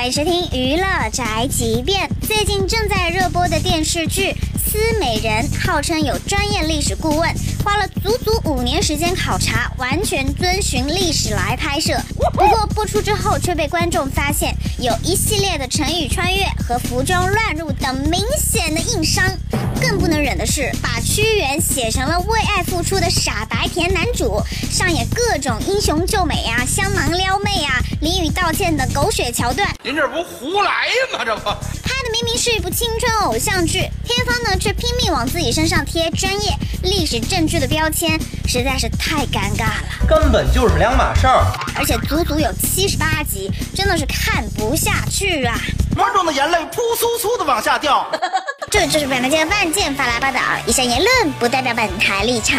欢迎收听《娱乐宅急便》。最近正在热播的电视剧《思美人》，号称有专业历史顾问，花了足足五年时间考察，完全遵循历史来拍摄。不过播出之后，却被观众发现有一系列的成语穿越和服装乱入等明显的硬伤。更不能忍的是，把屈原写成了为爱付出的傻白甜男主，上演各种英雄救美呀、香囊撩妹呀、淋雨道歉的狗血桥段。您这不胡来吗？这不，拍的明明是一部青春偶像剧，片方呢却拼命往自己身上贴专业、历史证据的标签，实在是太尴尬了。根本就是两码事儿。而且足足有七十八集，真的是看不下去啊！观众的眼泪扑簌簌的往下掉。这就是本台的万件发来报道，以上言论不代表本台立场。